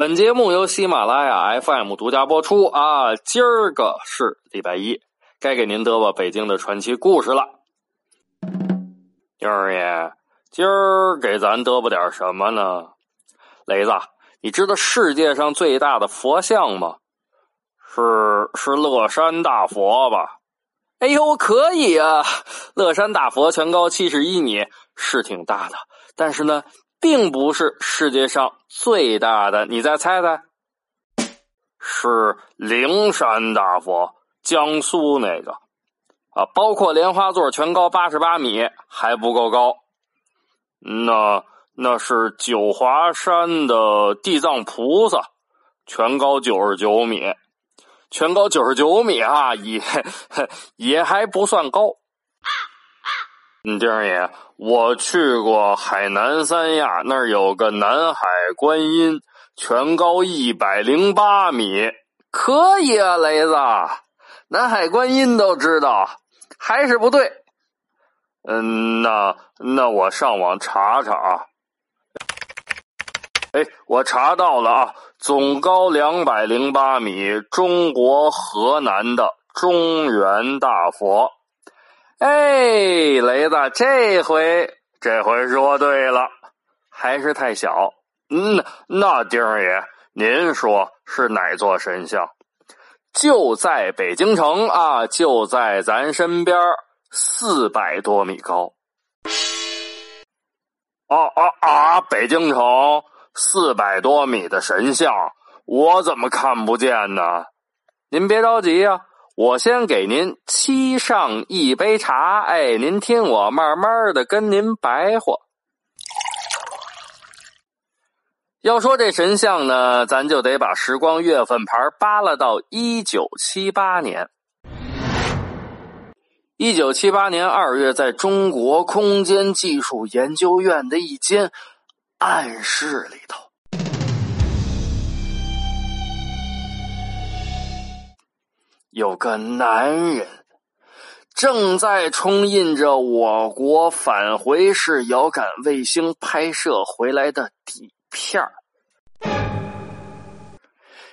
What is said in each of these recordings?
本节目由喜马拉雅 FM 独家播出啊！今儿个是礼拜一，该给您嘚吧北京的传奇故事了。二爷，今儿给咱嘚吧点什么呢？雷子，你知道世界上最大的佛像吗？是是乐山大佛吧？哎呦，可以啊！乐山大佛全高七十一米，是挺大的，但是呢。并不是世界上最大的，你再猜猜？是灵山大佛，江苏那个啊，包括莲花座全高八十八米，还不够高。那那是九华山的地藏菩萨，全高九十九米，全高九十九米啊，也 也还不算高。嗯，丁爷，我去过海南三亚，那儿有个南海观音，全高一百零八米，可以啊，雷子，南海观音都知道，还是不对。嗯，那那我上网查查啊。哎，我查到了啊，总高两百零八米，中国河南的中原大佛。哎，雷子，这回这回说对了，还是太小。嗯，那丁儿爷，您说是哪座神像？就在北京城啊，就在咱身边，四百多米高。啊啊啊！北京城四百多米的神像，我怎么看不见呢？您别着急呀。我先给您沏上一杯茶，哎，您听我慢慢的跟您白话。要说这神像呢，咱就得把时光月份牌扒拉到一九七八年。一九七八年二月，在中国空间技术研究院的一间暗室里头。有个男人正在冲印着我国返回式遥感卫星拍摄回来的底片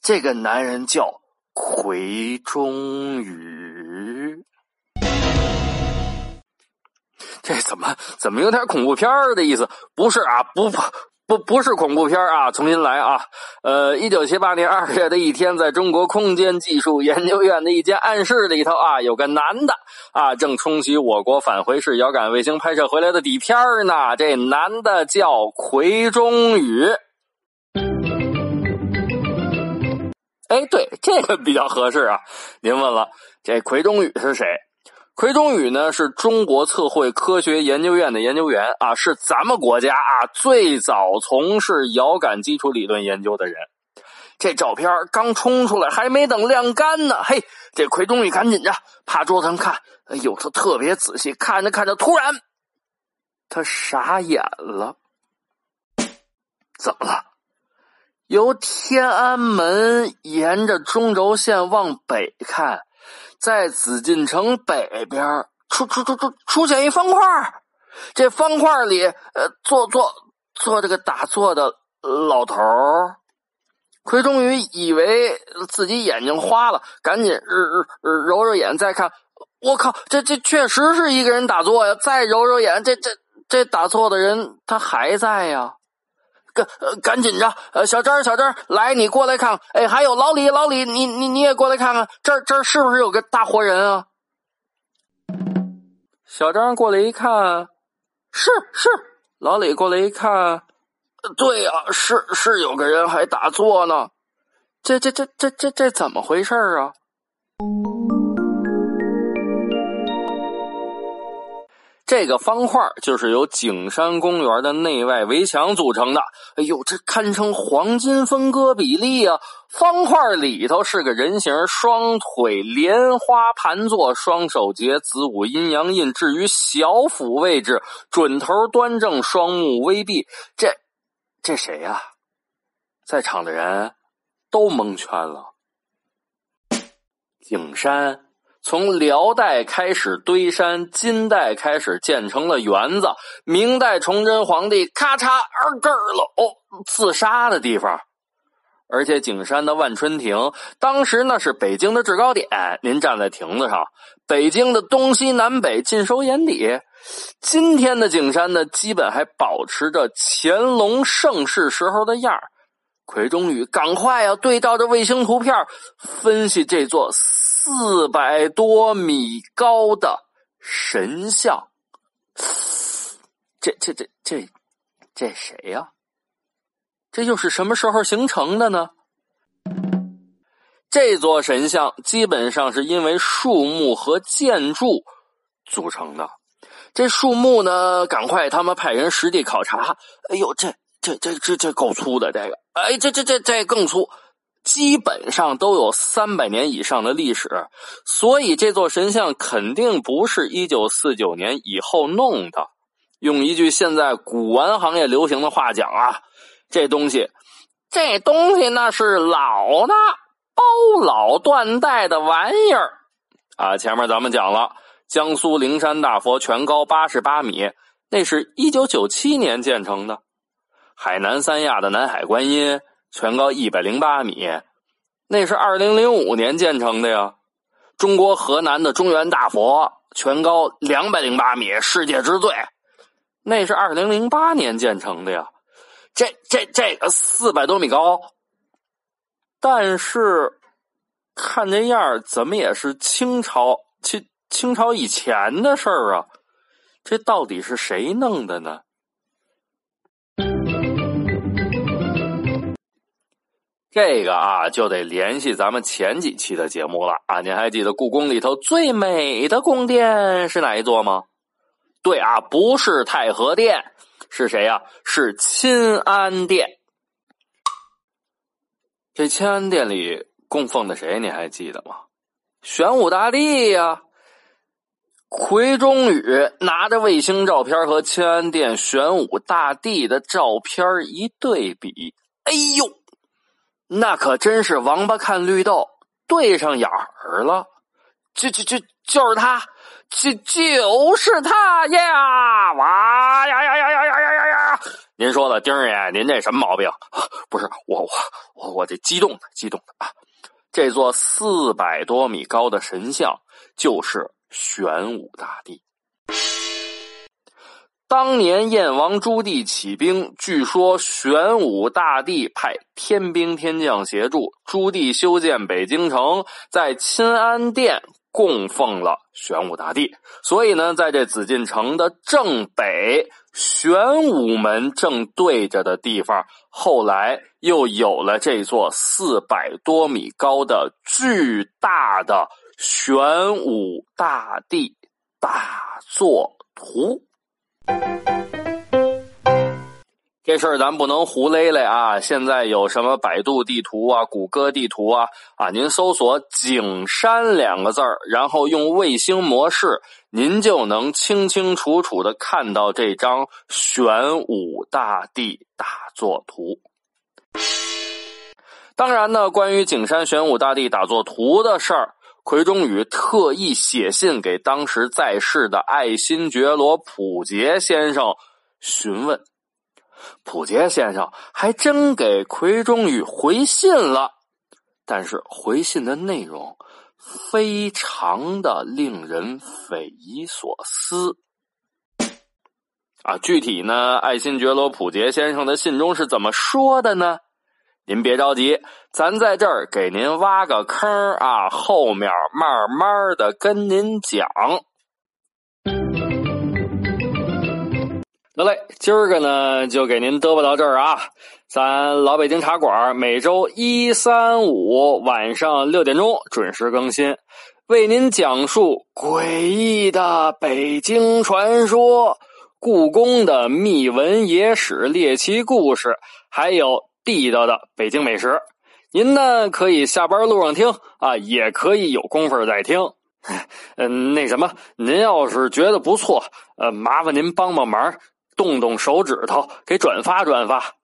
这个男人叫奎中宇。这怎么怎么有点恐怖片的意思？不是啊，不不。不，不是恐怖片啊！重新来啊！呃，一九七八年二月的一天，在中国空间技术研究院的一间暗室里头啊，有个男的啊，正冲洗我国返回式遥感卫星拍摄回来的底片呢。这男的叫奎中宇。哎，对，这个比较合适啊。您问了，这奎中宇是谁？奎中宇呢，是中国测绘科学研究院的研究员啊，是咱们国家啊最早从事遥感基础理论研究的人。这照片刚冲出来，还没等晾干呢，嘿，这奎中宇赶紧着趴桌子上看，哎呦，他特别仔细，看着看着，突然他傻眼了。怎么了？由天安门沿着中轴线往北看。在紫禁城北边出出出出出现一方块这方块里呃坐坐坐这个打坐的老头奎中宇以为自己眼睛花了，赶紧揉揉眼再看，我靠，这这确实是一个人打坐呀！再揉揉眼，这这这打坐的人他还在呀。赶赶紧着，呃，小张，小张，来，你过来看。哎，还有老李，老李，你你你也过来看看，这这是不是有个大活人啊？小张过来一看，是是。老李过来一看，对呀，是是有个人还打坐呢。这这这这这这怎么回事啊？这个方块就是由景山公园的内外围墙组成的。哎呦，这堪称黄金分割比例啊！方块里头是个人形，双腿莲花盘坐，双手结子午阴阳印。至于小腹位置，准头端正，双目微闭。这这谁呀？在场的人都蒙圈了。景山。从辽代开始堆山，金代开始建成了园子，明代崇祯皇帝咔嚓二根了哦，自杀的地方。而且景山的万春亭，当时那是北京的制高点，您站在亭子上，北京的东西南北尽收眼底。今天的景山呢，基本还保持着乾隆盛世时候的样儿奎中宇，赶快啊，对照着卫星图片分析这座。四百多米高的神像，这这这这这谁呀？这又是什么时候形成的呢？这座神像基本上是因为树木和建筑组成的。这树木呢，赶快他们派人实地考察。哎呦，这这这这这够粗的，这个，哎，这这这这更粗。基本上都有三百年以上的历史，所以这座神像肯定不是一九四九年以后弄的。用一句现在古玩行业流行的话讲啊，这东西，这东西那是老的，包老断代的玩意儿啊。前面咱们讲了，江苏灵山大佛全高八十八米，那是一九九七年建成的。海南三亚的南海观音。全高一百零八米，那是二零零五年建成的呀。中国河南的中原大佛全高两百零八米，世界之最，那是二零零八年建成的呀。这这这个四百多米高，但是看这样怎么也是清朝清清朝以前的事儿啊。这到底是谁弄的呢？这个啊，就得联系咱们前几期的节目了啊！您还记得故宫里头最美的宫殿是哪一座吗？对啊，不是太和殿，是谁呀？是钦安殿。这钦安殿里供奉的谁？你还记得吗？玄武大帝呀！奎中宇拿着卫星照片和钦安殿玄武大帝的照片一对比，哎呦！那可真是王八看绿豆，对上眼儿了。就就就就是他，就就是他呀！哇呀呀呀呀呀呀呀呀！您说的丁爷，您这什么毛病？不是我我我我这激动的激动的啊！这座四百多米高的神像就是玄武大帝。当年燕王朱棣起兵，据说玄武大帝派天兵天将协助朱棣修建北京城，在钦安殿供奉了玄武大帝。所以呢，在这紫禁城的正北玄武门正对着的地方，后来又有了这座四百多米高的巨大的玄武大帝大作图。这事儿咱不能胡勒勒啊！现在有什么百度地图啊、谷歌地图啊啊，您搜索“景山”两个字儿，然后用卫星模式，您就能清清楚楚的看到这张玄武大帝大作图。当然呢，关于景山玄武大帝打坐图的事儿。奎中宇特意写信给当时在世的爱新觉罗溥杰先生询问，溥杰先生还真给奎中宇回信了，但是回信的内容非常的令人匪夷所思。啊，具体呢，爱新觉罗溥杰先生的信中是怎么说的呢？您别着急，咱在这儿给您挖个坑啊，后面慢慢的跟您讲。得嘞，今儿个呢就给您嘚啵到这儿啊。咱老北京茶馆每周一、三、五晚上六点钟准时更新。为您讲述诡异的北京传说、故宫的秘闻野史、猎奇故事，还有地道的北京美食。您呢可以下班路上听啊，也可以有功夫再听。嗯，那什么，您要是觉得不错，呃，麻烦您帮帮忙，动动手指头给转发转发。